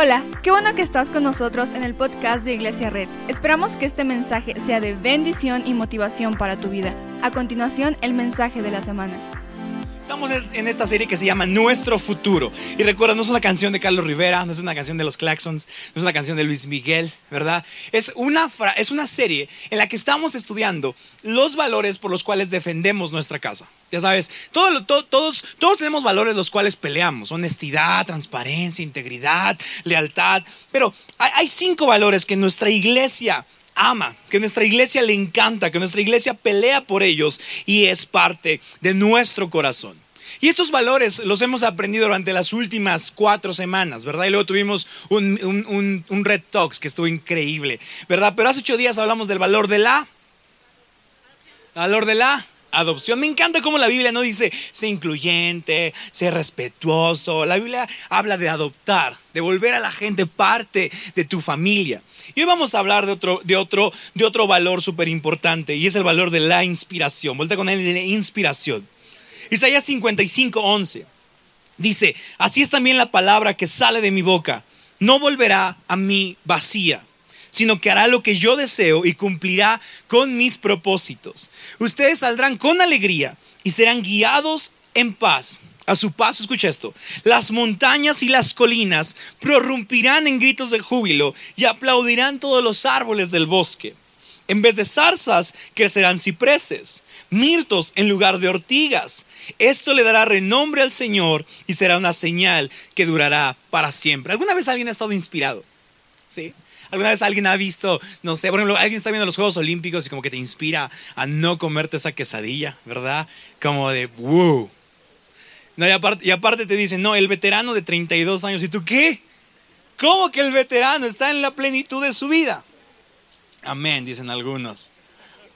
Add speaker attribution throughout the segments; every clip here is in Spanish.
Speaker 1: Hola, qué bueno que estás con nosotros en el podcast de Iglesia Red. Esperamos que este mensaje sea de bendición y motivación para tu vida. A continuación, el mensaje de la semana.
Speaker 2: Estamos en esta serie que se llama Nuestro Futuro. Y recuerda, no es una canción de Carlos Rivera, no es una canción de los Claxons, no es una canción de Luis Miguel, ¿verdad? Es una, es una serie en la que estamos estudiando los valores por los cuales defendemos nuestra casa. Ya sabes, todos, todos, todos tenemos valores los cuales peleamos. Honestidad, transparencia, integridad, lealtad. Pero hay, cinco valores que nuestra iglesia ama, que nuestra iglesia le encanta, que nuestra iglesia pelea por ellos y es parte de nuestro corazón. Y estos valores los hemos aprendido durante las últimas cuatro semanas, ¿verdad? Y luego tuvimos un, Red Talks que estuvo increíble, ¿verdad? Pero hace ocho días hablamos del valor de la... Valor de la adopción. Me encanta cómo la Biblia no dice sé incluyente, sé respetuoso. La Biblia habla de adoptar, de volver a la gente parte de tu familia. Y hoy vamos a hablar de otro, de otro, de otro valor súper importante y es el valor de la inspiración. Vuelta con él la inspiración. Isaías 55, 11 dice, así es también la palabra que sale de mi boca. No volverá a mí vacía sino que hará lo que yo deseo y cumplirá con mis propósitos. Ustedes saldrán con alegría y serán guiados en paz. A su paso, escucha esto, las montañas y las colinas prorrumpirán en gritos de júbilo y aplaudirán todos los árboles del bosque. En vez de zarzas, crecerán cipreses, mirtos en lugar de ortigas. Esto le dará renombre al Señor y será una señal que durará para siempre. ¿Alguna vez alguien ha estado inspirado? ¿Sí? ¿Alguna vez alguien ha visto, no sé, por ejemplo, alguien está viendo los Juegos Olímpicos y como que te inspira a no comerte esa quesadilla, ¿verdad? Como de, wow. No, y, aparte, y aparte te dicen, no, el veterano de 32 años, ¿y tú qué? ¿Cómo que el veterano está en la plenitud de su vida? Amén, dicen algunos.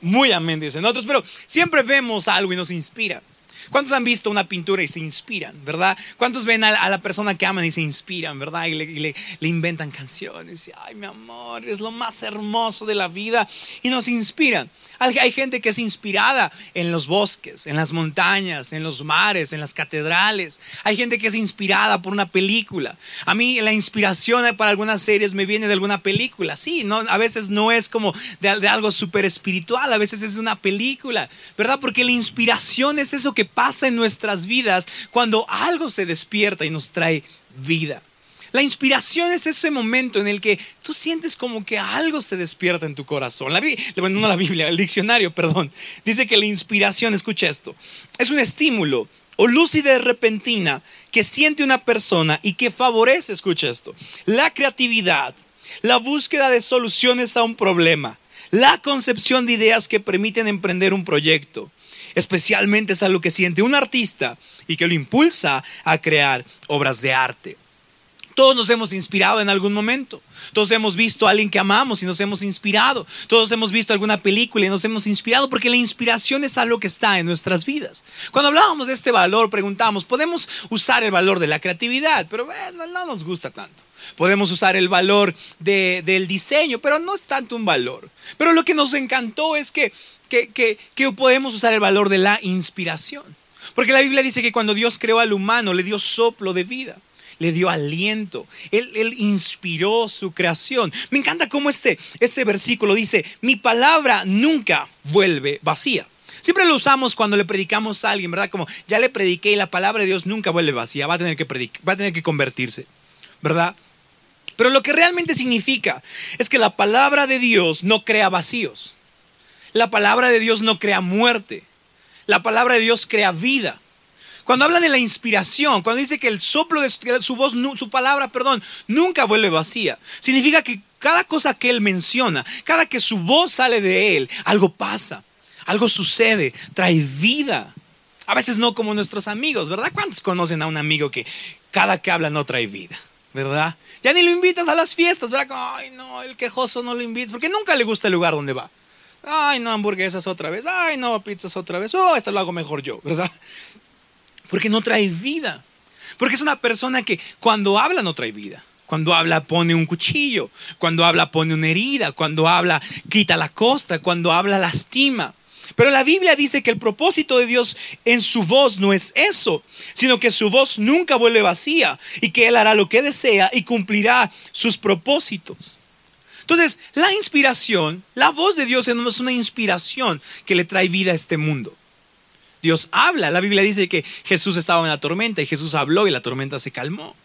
Speaker 2: Muy amén, dicen otros, pero siempre vemos algo y nos inspira. ¿Cuántos han visto una pintura y se inspiran, verdad? ¿Cuántos ven a, la persona que aman y se inspiran, verdad? Y le, inventan canciones. Y, Ay, mi amor, es lo más hermoso de la vida. Y nos inspiran. Hay gente que es inspirada en los bosques, en las montañas, en los mares, en las catedrales. Hay gente que es inspirada por una película. A mí la inspiración para algunas series me viene de alguna película. Sí, no, a veces no es como de, de algo súper espiritual, a veces es una película, ¿verdad? Porque la inspiración es eso que pasa en nuestras vidas cuando algo se despierta y nos trae vida. La inspiración es ese momento en el que tú sientes como que algo se despierta en tu corazón. La bueno, no la Biblia, el diccionario, perdón, dice que la inspiración, escucha esto, es un estímulo o lucidez repentina que siente una persona y que favorece, escucha esto, la creatividad, la búsqueda de soluciones a un problema, la concepción de ideas que permiten emprender un proyecto. Especialmente es algo que siente un artista y que lo impulsa a crear obras de arte. Todos nos hemos inspirado en algún momento. Todos hemos visto a alguien que amamos y nos hemos inspirado. Todos hemos visto alguna película y nos hemos inspirado porque la inspiración es algo que está en nuestras vidas. Cuando hablábamos de este valor, preguntábamos, podemos usar el valor de la creatividad, pero bueno, no nos gusta tanto. Podemos usar el valor del diseño, pero no es tanto un valor. Pero lo que nos encantó es que, que podemos usar el valor de la inspiración. Porque la Biblia dice que cuando Dios creó al humano, le dio soplo de vida le dio aliento, él, inspiró su creación. Me encanta cómo este, este versículo dice, mi palabra nunca vuelve vacía. Siempre lo usamos cuando le predicamos a alguien, ¿verdad? Como ya le prediqué y la palabra de Dios nunca vuelve vacía, va a tener que, va a tener que convertirse, ¿verdad? Pero lo que realmente significa es que la palabra de Dios no crea vacíos. La palabra de Dios no crea muerte. La palabra de Dios crea vida. Cuando habla de la inspiración, cuando dice que el soplo de su voz, su palabra, perdón, nunca vuelve vacía, significa que cada cosa que él menciona, cada que su voz sale de él, algo pasa, algo sucede, trae vida. A veces no como nuestros amigos, ¿verdad? ¿Cuántos conocen a un amigo que cada que habla no trae vida, ¿verdad? Ya ni lo invitas a las fiestas, ¿verdad? Ay, no, el quejoso no lo invitas, porque nunca le gusta el lugar donde va. Ay, no, hamburguesas otra vez. Ay, no, pizzas otra vez. Oh, esto lo hago mejor yo, ¿verdad? Porque no trae vida. Porque es una persona que cuando habla no trae vida. Cuando habla pone un cuchillo. Cuando habla pone una herida. Cuando habla quita la costa. Cuando habla lastima. Pero la Biblia dice que el propósito de Dios en su voz no es eso, sino que su voz nunca vuelve vacía y que Él hará lo que desea y cumplirá sus propósitos. Entonces, la inspiración, la voz de Dios es una inspiración que le trae vida a este mundo. Dios habla. La Biblia dice que Jesús estaba en la tormenta y Jesús habló y la tormenta se calmó.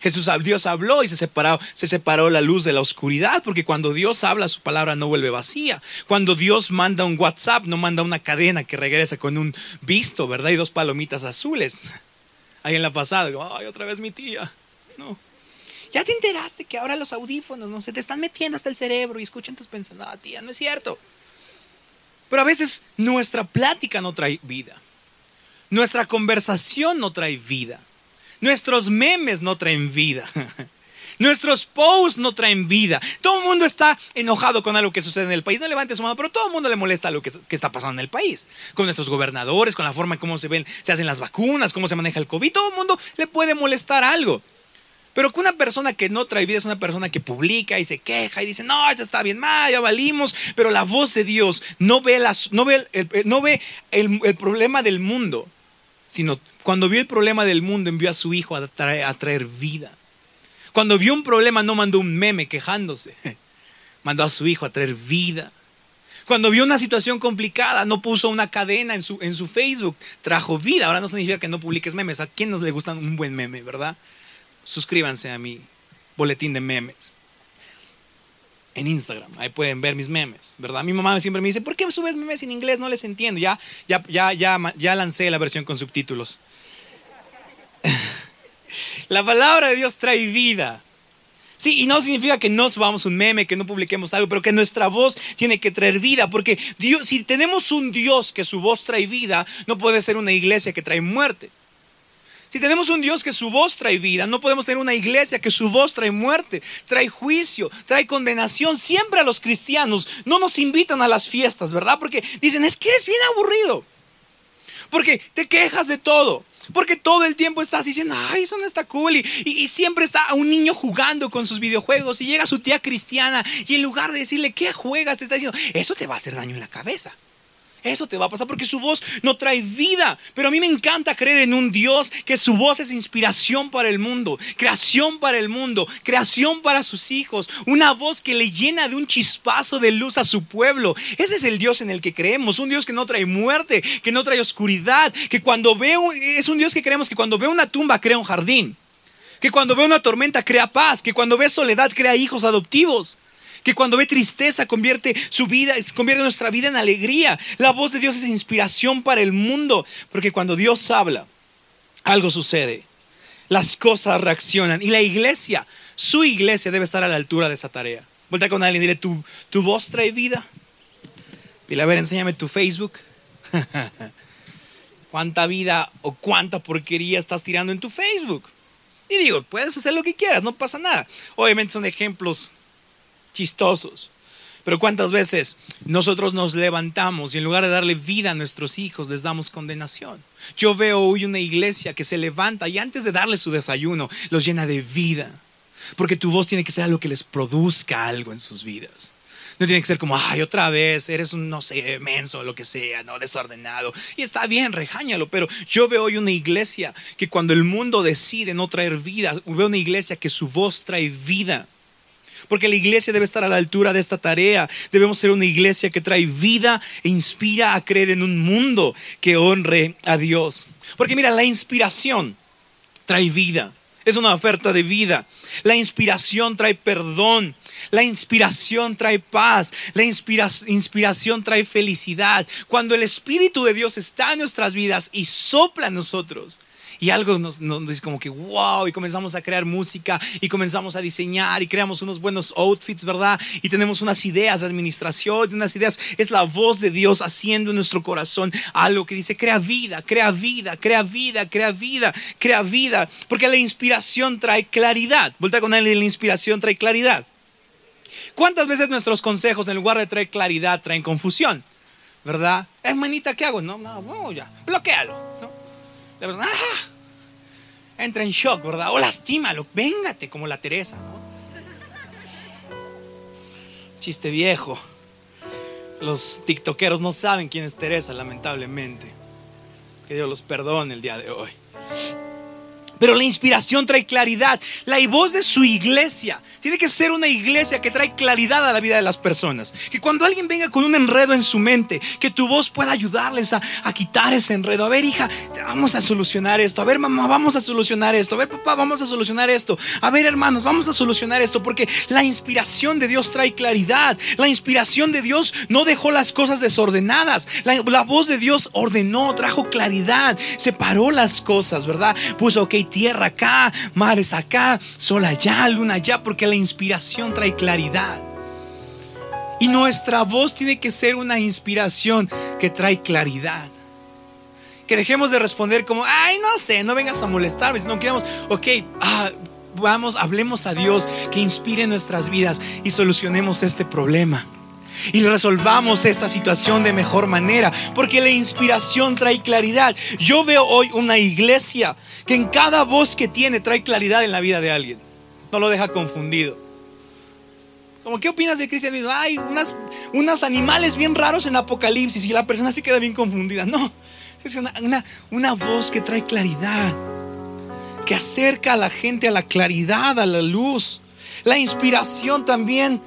Speaker 2: Jesús, Dios habló y se separó, se separó la luz de la oscuridad, porque cuando Dios habla, su palabra no vuelve vacía. Cuando Dios manda un WhatsApp, no manda una cadena que regresa con un visto, ¿verdad? Y dos palomitas azules. Ahí en la pasada, digo, ay, otra vez mi tía. No. Ya te enteraste que ahora los audífonos no se te están metiendo hasta el cerebro y escuchan tus pensamientos. No, tía, no es cierto. Pero a veces nuestra plática no trae vida. Nuestra conversación no trae vida. Nuestros memes no traen vida. Nuestros posts no traen vida. Todo el mundo está enojado con algo que sucede en el país. No levante su mano, pero todo el mundo le molesta lo que, está pasando en el país. Con nuestros gobernadores, con la forma en cómo se ven, se hacen las vacunas, cómo se maneja el COVID. Todo el mundo le puede molestar algo. Pero que una persona que no trae vida es una persona que publica y se queja y dice, no, eso está bien mal, ya valimos. Pero la voz de Dios no ve, las, no ve, el, no ve el, el problema del mundo, sino cuando vio el problema del mundo, envió a su hijo a traer, vida. Cuando vio un problema, no mandó un meme quejándose. Mandó a su hijo a traer vida. Cuando vio una situación complicada, no puso una cadena en su, en su Facebook, trajo vida. Ahora no significa que no publiques memes. ¿A quién nos le gusta un buen meme, verdad? Suscríbanse a mi boletín de memes en Instagram. Ahí pueden ver mis memes, ¿verdad? Mi mamá siempre me dice, ¿por qué subes memes en inglés? No les entiendo. Ya, ya, ya, ya, ya lancé la versión con subtítulos. la palabra de Dios trae vida. Sí, y no significa que no subamos un meme, que no publiquemos algo, pero que nuestra voz tiene que traer vida, porque Dios, si tenemos un Dios que su voz trae vida, no puede ser una iglesia que trae muerte. Si tenemos un Dios que su voz trae vida, no podemos tener una iglesia que su voz trae muerte, trae juicio, trae condenación. Siempre a los cristianos no nos invitan a las fiestas, ¿verdad? Porque dicen, es que eres bien aburrido. Porque te quejas de todo. Porque todo el tiempo estás diciendo, ay, eso no está cool. Y, siempre está un niño jugando con sus videojuegos. Y llega su tía cristiana. Y en lugar de decirle, ¿qué juegas? Te está diciendo, eso te va a hacer daño en la cabeza. Eso te va a pasar porque su voz no trae vida. Pero a mí me encanta creer en un Dios que su voz es inspiración para el mundo, creación para el mundo, creación para sus hijos. Una voz que le llena de un chispazo de luz a su pueblo. Ese es el Dios en el que creemos. Un Dios que no trae muerte, que no trae oscuridad, que cuando veo, es un Dios que creemos que cuando ve una tumba crea un jardín. Que cuando ve una tormenta crea paz, que cuando ve soledad crea hijos adoptivos que cuando ve tristeza convierte su vida, convierte nuestra vida en alegría. La voz de Dios es inspiración para el mundo, porque cuando Dios habla, algo sucede. Las cosas reaccionan y la iglesia, su iglesia debe estar a la altura de esa tarea. Vuelta con alguien y dile, ¿tu, tu voz trae vida? Dile, a ver, enséñame tu Facebook. ¿Cuánta vida o cuánta porquería estás tirando en tu Facebook? Y digo, puedes hacer lo que quieras, no pasa nada. Obviamente son ejemplos chistosos. Pero cuántas veces nosotros nos levantamos y en lugar de darle vida a nuestros hijos les damos condenación. Yo veo hoy una iglesia que se levanta y antes de darle su desayuno los llena de vida. Porque tu voz tiene que ser algo que les produzca algo en sus vidas. No tiene que ser como, ay, otra vez, eres un, no sé, menso, lo que sea, no, desordenado. Y está bien, rejáñalo, pero yo veo hoy una iglesia que cuando el mundo decide no traer vida, veo una iglesia que su voz trae vida. Porque la iglesia debe estar a la altura de esta tarea. Debemos ser una iglesia que trae vida e inspira a creer en un mundo que honre a Dios. Porque mira, la inspiración trae vida. Es una oferta de vida. La inspiración trae perdón. La inspiración trae paz, la inspiración trae felicidad. Cuando el Espíritu de Dios está en nuestras vidas y sopla en nosotros, y algo nos, dice como que wow, y comenzamos a crear música y comenzamos a diseñar y creamos unos buenos outfits, ¿verdad? Y tenemos unas ideas de administración, unas ideas, es la voz de Dios haciendo en nuestro corazón algo que dice, crea vida, crea vida, crea vida, crea vida, crea vida, porque la inspiración trae claridad. Vuelta con él, la inspiración trae claridad. ¿Cuántas veces nuestros consejos en lugar de traer claridad traen confusión? ¿Verdad? Es manita, ¿qué hago? No, no, no, ya, bloquealo. ¿No? Ah, entra en shock, ¿verdad? O lastímalo, véngate, como la Teresa, Chiste viejo. los tiktokeros no saben quién es Teresa, lamentablemente. Que Dios los perdone el día de hoy. Pero la inspiración trae claridad. La voz de su iglesia tiene que ser una iglesia que trae claridad a la vida de las personas. Que cuando alguien venga con un enredo en su mente, que tu voz pueda ayudarles a, quitar ese enredo. A ver, hija, vamos a solucionar esto. A ver, mamá, vamos a solucionar esto. A ver, papá, vamos a solucionar esto. A ver, hermanos, vamos a solucionar esto. Porque la inspiración de Dios trae claridad. La inspiración de Dios no dejó las cosas desordenadas. La, voz de Dios ordenó, trajo claridad, separó las cosas, ¿verdad? Puso, ok, tierra acá, mares acá, sol allá, luna allá, porque la inspiración trae claridad. Y nuestra voz tiene que ser una inspiración que trae claridad. Que dejemos de responder como, ay, no sé, no vengas a molestarme, sino que vamos, ok, ah, vamos, hablemos a Dios que inspire nuestras vidas y solucionemos este problema y resolvamos esta situación de mejor manera, porque la inspiración trae claridad. Yo veo hoy una iglesia que en cada voz que tiene trae claridad en la vida de alguien, no lo deja confundido. Como, ¿qué opinas de cristianismo? Hay unas, unos animales bien raros en Apocalipsis y la persona se queda bien confundida. No, es una, una voz que trae claridad, que acerca a la gente a la claridad, a la luz. La inspiración también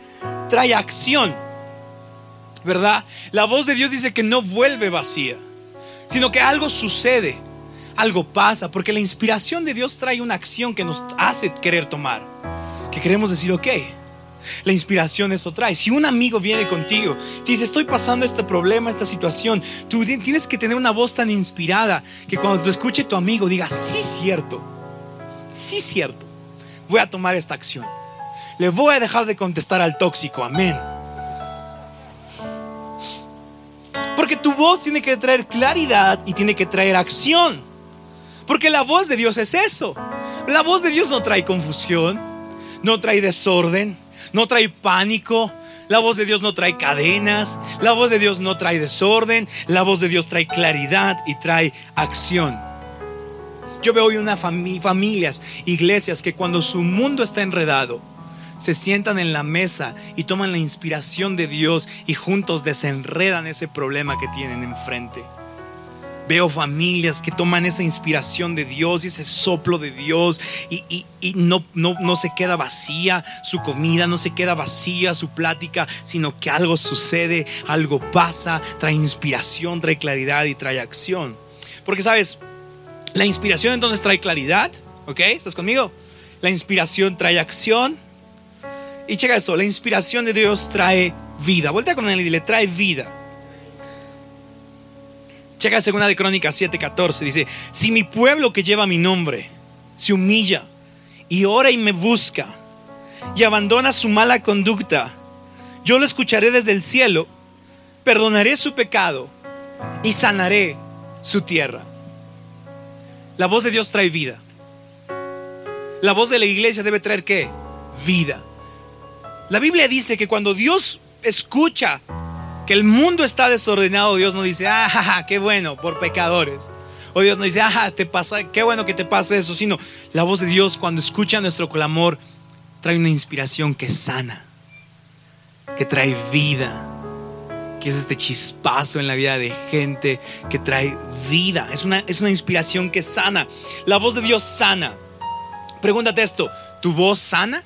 Speaker 2: trae acción. ¿Verdad? La voz de Dios dice que no vuelve vacía, sino que algo sucede, algo pasa, porque la inspiración de Dios trae una acción que nos hace querer tomar, que queremos decir, ok, la inspiración eso trae. Si un amigo viene contigo, dice, estoy pasando este problema, esta situación, tú tienes que tener una voz tan inspirada que cuando te escuche tu amigo diga, sí, cierto, sí, cierto, voy a tomar esta acción. Le voy a dejar de contestar al tóxico, amén. Porque tu voz tiene que traer claridad y tiene que traer acción. Porque la voz de Dios es eso. La voz de Dios no trae confusión, no trae desorden, no trae pánico. La voz de Dios no trae cadenas, la voz de Dios no trae desorden, la voz de Dios trae claridad y trae acción. Yo veo hoy una familia, familias, iglesias que cuando su mundo está enredado, se sientan en la mesa y toman la inspiración de Dios y juntos desenredan ese problema que tienen enfrente. Veo familias que toman esa inspiración de Dios y ese soplo de Dios y, no, no, no se queda vacía su comida, no se queda vacía su plática, sino que algo sucede, algo pasa, trae inspiración, trae claridad y trae acción. Porque sabes, la inspiración entonces trae claridad, ¿ok? ¿Estás conmigo? La inspiración trae acción y checa eso, la inspiración de Dios trae vida. Vuelta con él y dile, trae vida. Checa segunda de Crónicas 7:14, dice, si mi pueblo que lleva mi nombre se humilla y ora y me busca y abandona su mala conducta, yo lo escucharé desde el cielo, perdonaré su pecado y sanaré su tierra. La voz de Dios trae vida. La voz de la iglesia debe traer qué? Vida. La Biblia dice que cuando Dios escucha que el mundo está desordenado, Dios no dice, ah, qué bueno, por pecadores. O Dios no dice, ah, te pasa, qué bueno que te pase eso, sino la voz de Dios cuando escucha nuestro clamor trae una inspiración que sana, que trae vida, que es este chispazo en la vida de gente que trae vida. Es una, es una inspiración que sana. La voz de Dios sana. Pregúntate esto, ¿tu voz sana?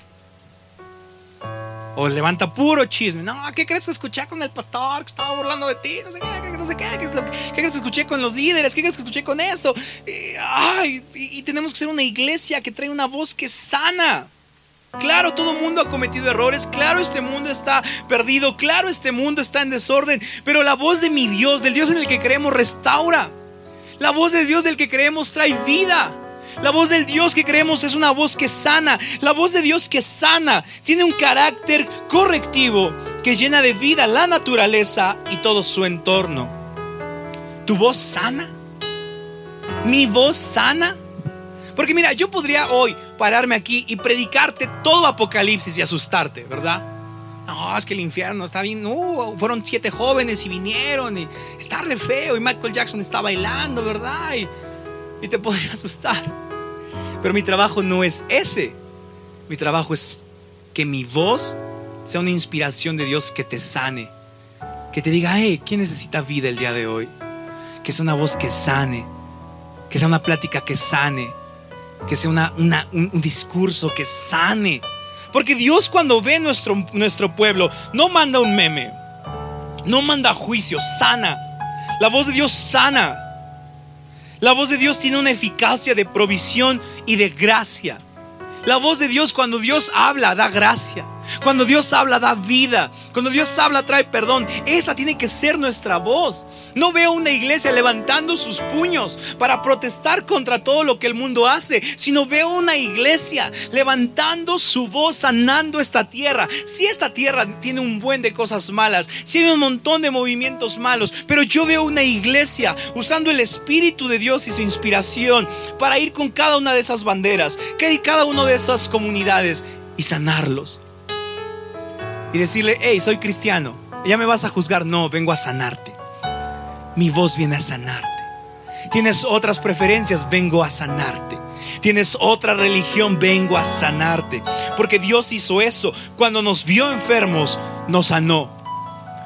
Speaker 2: O levanta puro chisme. No, ¿qué crees que escuché con el pastor que estaba burlando de ti? No sé qué, no sé qué. ¿Qué, crees que escuché con los líderes? ¿Qué crees que escuché con esto? Y, ay, y, tenemos que ser una iglesia que trae una voz que sana. Claro, todo mundo ha cometido errores. Claro, este mundo está perdido. Claro, este mundo está en desorden. Pero la voz de mi Dios, del Dios en el que creemos, restaura. La voz de Dios del que creemos trae vida. La voz del Dios que creemos es una voz que sana. La voz de Dios que sana tiene un carácter correctivo que llena de vida la naturaleza y todo su entorno. ¿Tu voz sana? ¿Mi voz sana? Porque mira, yo podría hoy pararme aquí y predicarte todo Apocalipsis y asustarte, ¿verdad? No, es que el infierno está bien. Fueron siete jóvenes y vinieron y está re feo y Michael Jackson está bailando, ¿verdad? Y te podría asustar. Pero mi trabajo no es ese. Mi trabajo es que mi voz sea una inspiración de Dios que te sane, que te diga, hey, ¿quién necesita vida el día de hoy? Que sea una voz que sane, que sea una plática que sane, que sea una, un, discurso que sane. Porque Dios cuando ve nuestro, nuestro pueblo, no manda un meme, no manda juicio, sana. La voz de Dios sana. La voz de Dios tiene una eficacia de provisión y de gracia. La voz de Dios cuando Dios habla da gracia. Cuando Dios habla da vida. Cuando Dios habla trae perdón. Esa tiene que ser nuestra voz. No veo una iglesia levantando sus puños para protestar contra todo lo que el mundo hace, sino veo una iglesia levantando su voz, sanando esta tierra. Si esta tierra tiene un buen de cosas malas, si hay un montón de movimientos malos, pero yo veo una iglesia usando el Espíritu de Dios y su inspiración para ir con cada una de esas banderas, que cada una de esas comunidades y sanarlos y decirle, hey, soy cristiano, ya me vas a juzgar. No, vengo a sanarte. Mi voz viene a sanarte. Tienes otras preferencias, vengo a sanarte. Tienes otra religión, vengo a sanarte. Porque Dios hizo eso. Cuando nos vio enfermos, nos sanó.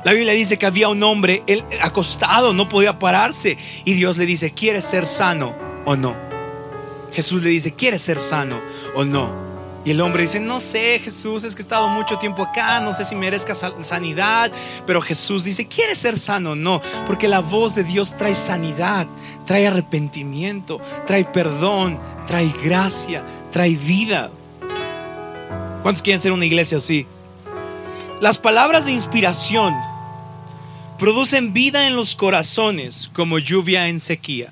Speaker 2: La Biblia dice que había un hombre él, acostado, no podía pararse. Y Dios le dice, ¿quieres ser sano o no? Jesús le dice, ¿quieres ser sano o no? Y el hombre dice, no sé Jesús, es que he estado mucho tiempo acá, no sé si merezca sanidad. Pero Jesús dice, ¿quieres ser sano? No, porque la voz de Dios trae sanidad, trae arrepentimiento, trae perdón, trae gracia, trae vida. ¿Cuántos quieren ser una iglesia así? Las palabras de inspiración producen vida en los corazones como lluvia en sequía.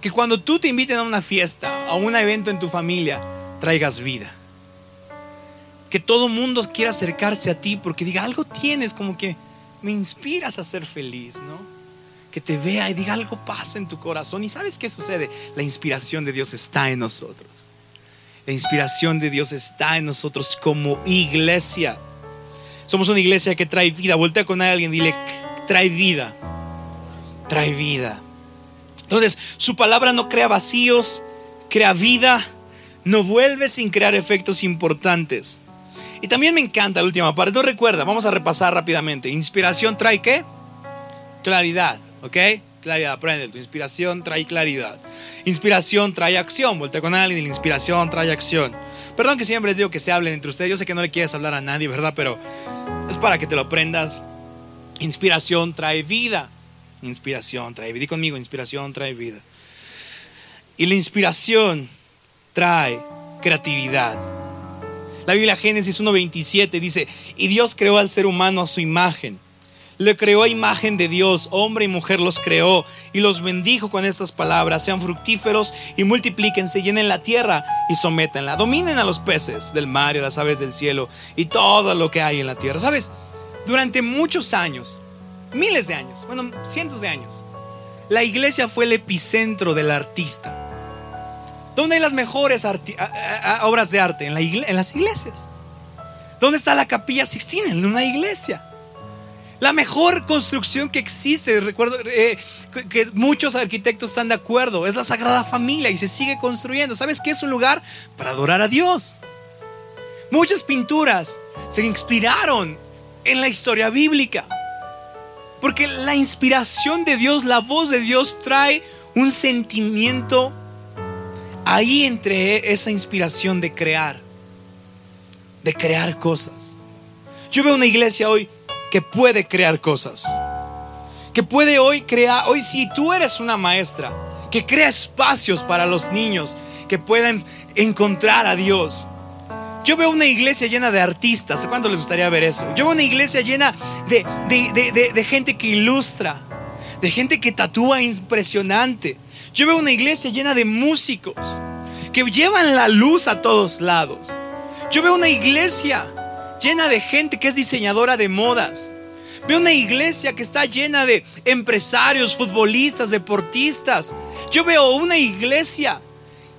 Speaker 2: Que cuando tú te inviten a una fiesta, a un evento en tu familia, traigas vida. Que todo mundo quiera acercarse a ti porque diga, algo tienes como que me inspiras a ser feliz, ¿no? Que te vea y diga, algo pasa en tu corazón. ¿Y sabes qué sucede? La inspiración de Dios está en nosotros. La inspiración de Dios está en nosotros como iglesia. Somos una iglesia que trae vida. Voltea con alguien dile, trae vida. Trae vida. Entonces, su palabra no crea vacíos, crea vida no vuelve sin crear efectos importantes. Y también me encanta la última parte. No recuerda, vamos a repasar rápidamente. Inspiración trae qué? Claridad, ¿ok? Claridad, aprende. Tu inspiración trae claridad. Inspiración trae acción. Voltea con alguien y la inspiración trae acción. Perdón que siempre les digo que se hablen entre ustedes. Yo sé que no le quieres hablar a nadie, ¿verdad? Pero es para que te lo aprendas. Inspiración trae vida. Inspiración trae vida. Y conmigo, inspiración trae vida. Y la inspiración trae creatividad. La Biblia Génesis 1.27 dice, y Dios creó al ser humano a su imagen. Le creó a imagen de Dios, hombre y mujer los creó y los bendijo con estas palabras, sean fructíferos y multiplíquense, llenen la tierra y sométenla, dominen a los peces del mar y a las aves del cielo y todo lo que hay en la tierra. ¿Sabes? Durante muchos años, miles de años, bueno, cientos de años, la iglesia fue el epicentro del artista. ¿Dónde hay las mejores obras de arte? En, las iglesias. ¿Dónde está la capilla Sixtina? En una iglesia. La mejor construcción que existe, recuerdo eh, que muchos arquitectos están de acuerdo, es la Sagrada Familia y se sigue construyendo. ¿Sabes qué es un lugar para adorar a Dios? Muchas pinturas se inspiraron en la historia bíblica. Porque la inspiración de Dios, la voz de Dios trae un sentimiento ahí entre esa inspiración de crear, de crear cosas. Yo veo una iglesia hoy que puede crear cosas, que puede hoy crear, hoy si tú eres una maestra, que crea espacios para los niños que puedan encontrar a Dios. Yo veo una iglesia llena de artistas. ¿Cuánto les gustaría ver eso? Yo veo una iglesia llena de, de gente que ilustra, de gente que tatúa impresionante, yo veo una iglesia llena de músicos que llevan la luz a todos lados. Yo veo una iglesia llena de gente que es diseñadora de modas. Veo una iglesia que está llena de empresarios, futbolistas, deportistas. Yo veo una iglesia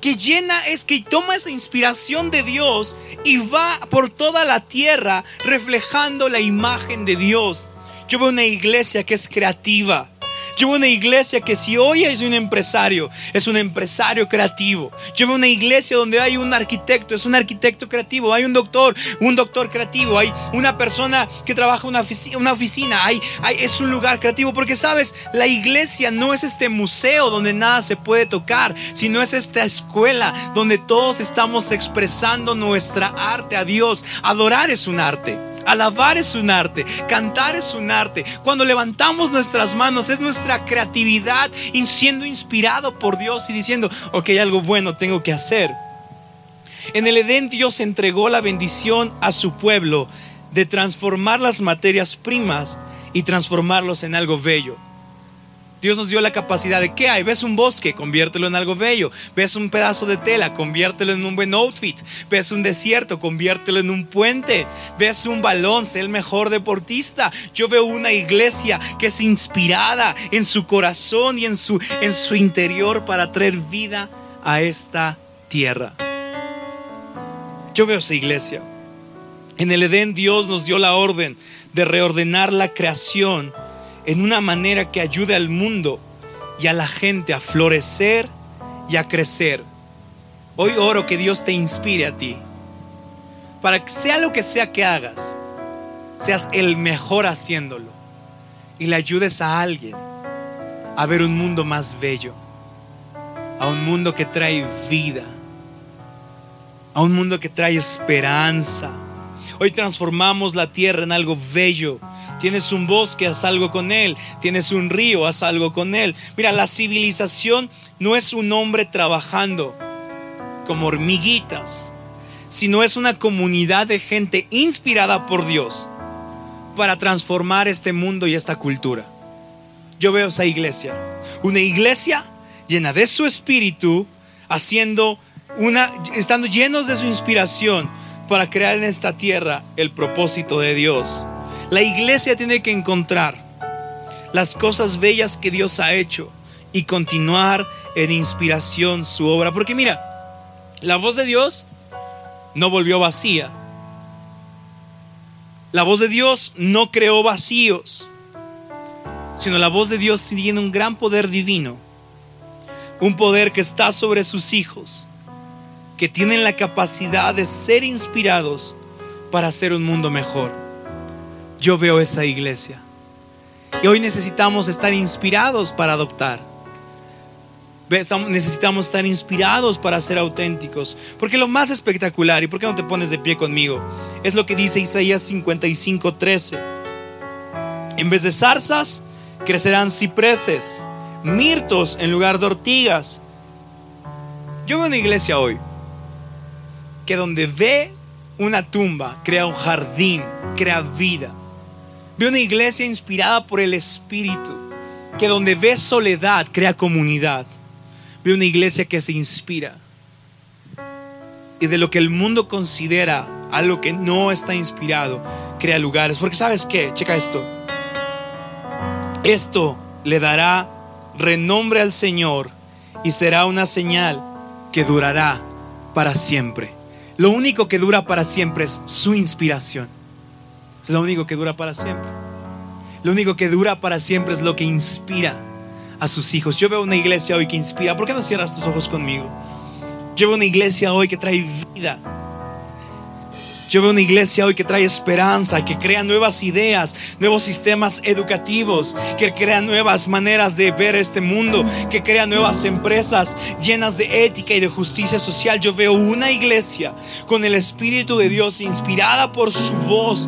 Speaker 2: que llena es que toma esa inspiración de Dios y va por toda la tierra reflejando la imagen de Dios. Yo veo una iglesia que es creativa Veo una iglesia que si hoy es un empresario, es un empresario creativo. Veo una iglesia donde hay un arquitecto, es un arquitecto creativo. Hay un doctor, un doctor creativo. Hay una persona que trabaja en una oficina, una oficina. Hay, hay, es un lugar creativo. Porque sabes, la iglesia no es este museo donde nada se puede tocar, sino es esta escuela donde todos estamos expresando nuestra arte a Dios. Adorar es un arte. Alabar es un arte, cantar es un arte. Cuando levantamos nuestras manos es nuestra creatividad siendo inspirado por Dios y diciendo, ok, algo bueno tengo que hacer. En el Edén Dios entregó la bendición a su pueblo de transformar las materias primas y transformarlos en algo bello. Dios nos dio la capacidad de qué hay. Ves un bosque, conviértelo en algo bello. Ves un pedazo de tela, conviértelo en un buen outfit. Ves un desierto, conviértelo en un puente. Ves un balón, sé el mejor deportista. Yo veo una iglesia que es inspirada en su corazón y en su, en su interior para traer vida a esta tierra. Yo veo esa iglesia. En el Edén Dios nos dio la orden de reordenar la creación en una manera que ayude al mundo y a la gente a florecer y a crecer. Hoy oro que Dios te inspire a ti. Para que sea lo que sea que hagas, seas el mejor haciéndolo. Y le ayudes a alguien a ver un mundo más bello. A un mundo que trae vida. A un mundo que trae esperanza. Hoy transformamos la tierra en algo bello Tienes un bosque, haz algo con él. Tienes un río, haz algo con él. Mira, la civilización no es un hombre trabajando como hormiguitas, sino es una comunidad de gente inspirada por Dios para transformar este mundo y esta cultura. Yo veo esa iglesia, una iglesia llena de su espíritu, haciendo una, estando llenos de su inspiración para crear en esta tierra el propósito de Dios. La iglesia tiene que encontrar las cosas bellas que Dios ha hecho y continuar en inspiración su obra. Porque mira, la voz de Dios no volvió vacía. La voz de Dios no creó vacíos, sino la voz de Dios tiene un gran poder divino, un poder que está sobre sus hijos, que tienen la capacidad de ser inspirados para hacer un mundo mejor yo veo esa iglesia. Y hoy necesitamos estar inspirados para adoptar. Necesitamos estar inspirados para ser auténticos. Porque lo más espectacular, y por qué no te pones de pie conmigo, es lo que dice Isaías 55, 13. En vez de zarzas, crecerán cipreses, mirtos en lugar de ortigas. Yo veo una iglesia hoy que donde ve una tumba, crea un jardín, crea vida. Ve una iglesia inspirada por el Espíritu, que donde ve soledad crea comunidad. Ve una iglesia que se inspira. Y de lo que el mundo considera algo que no está inspirado, crea lugares. Porque sabes qué, checa esto. Esto le dará renombre al Señor y será una señal que durará para siempre. Lo único que dura para siempre es su inspiración. Es lo único que dura para siempre. Lo único que dura para siempre es lo que inspira a sus hijos. Yo veo una iglesia hoy que inspira. ¿Por qué no cierras tus ojos conmigo? Yo veo una iglesia hoy que trae vida. Yo veo una iglesia hoy que trae esperanza, que crea nuevas ideas, nuevos sistemas educativos, que crea nuevas maneras de ver este mundo, que crea nuevas empresas llenas de ética y de justicia social. Yo veo una iglesia con el Espíritu de Dios inspirada por su voz